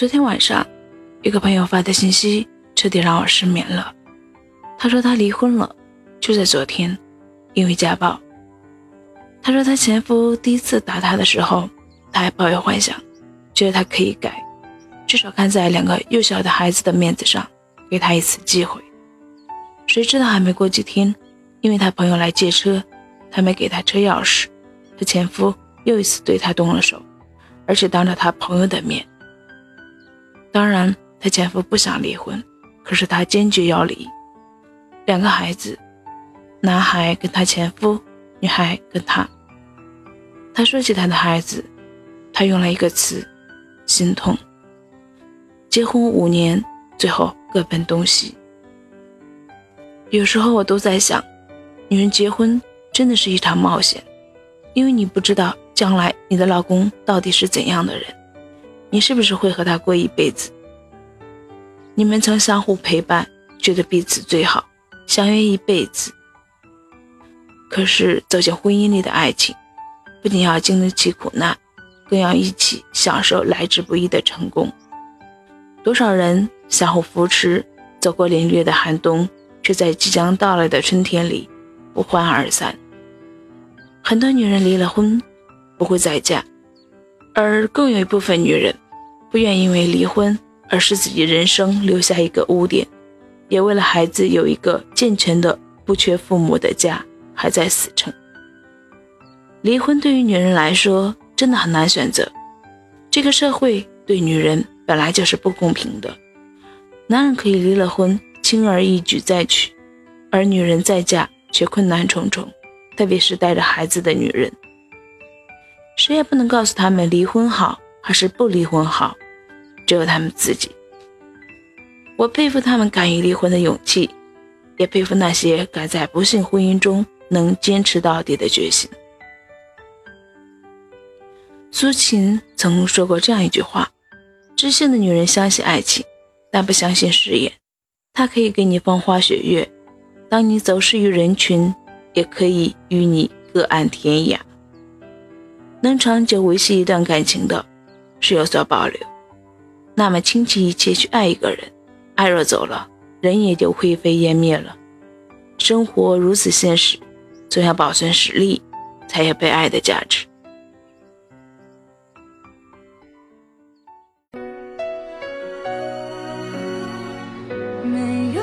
昨天晚上，一个朋友发的信息彻底让我失眠了。他说他离婚了，就在昨天，因为家暴。他说他前夫第一次打他的时候，他还抱有幻想，觉得他可以改，至少看在两个幼小的孩子的面子上，给他一次机会。谁知道还没过几天，因为他朋友来借车，他没给他车钥匙，他前夫又一次对他动了手，而且当着他朋友的面。当然，她前夫不想离婚，可是她坚决要离。两个孩子，男孩跟她前夫，女孩跟他。他说起他的孩子，他用了一个词：心痛。结婚五年，最后各奔东西。有时候我都在想，女人结婚真的是一场冒险，因为你不知道将来你的老公到底是怎样的人。你是不是会和他过一辈子？你们曾相互陪伴，觉得彼此最好，相约一辈子。可是走进婚姻里的爱情，不仅要经得起苦难，更要一起享受来之不易的成功。多少人相互扶持，走过凛冽的寒冬，却在即将到来的春天里不欢而散。很多女人离了婚，不会再嫁。而更有一部分女人，不愿因为离婚而使自己人生留下一个污点，也为了孩子有一个健全的、不缺父母的家，还在死撑。离婚对于女人来说真的很难选择。这个社会对女人本来就是不公平的，男人可以离了婚轻而易举再娶，而女人再嫁却困难重重，特别是带着孩子的女人。谁也不能告诉他们离婚好还是不离婚好，只有他们自己。我佩服他们敢于离婚的勇气，也佩服那些敢在不幸婚姻中能坚持到底的决心。苏秦曾说过这样一句话：“知性的女人相信爱情，但不相信誓言。她可以给你风花雪月，当你走失于人群，也可以与你各安天涯。”能长久维系一段感情的，是有所保留。那么倾其一切去爱一个人，爱若走了，人也就灰飞烟灭了。生活如此现实，总要保存实力，才有被爱的价值。没有。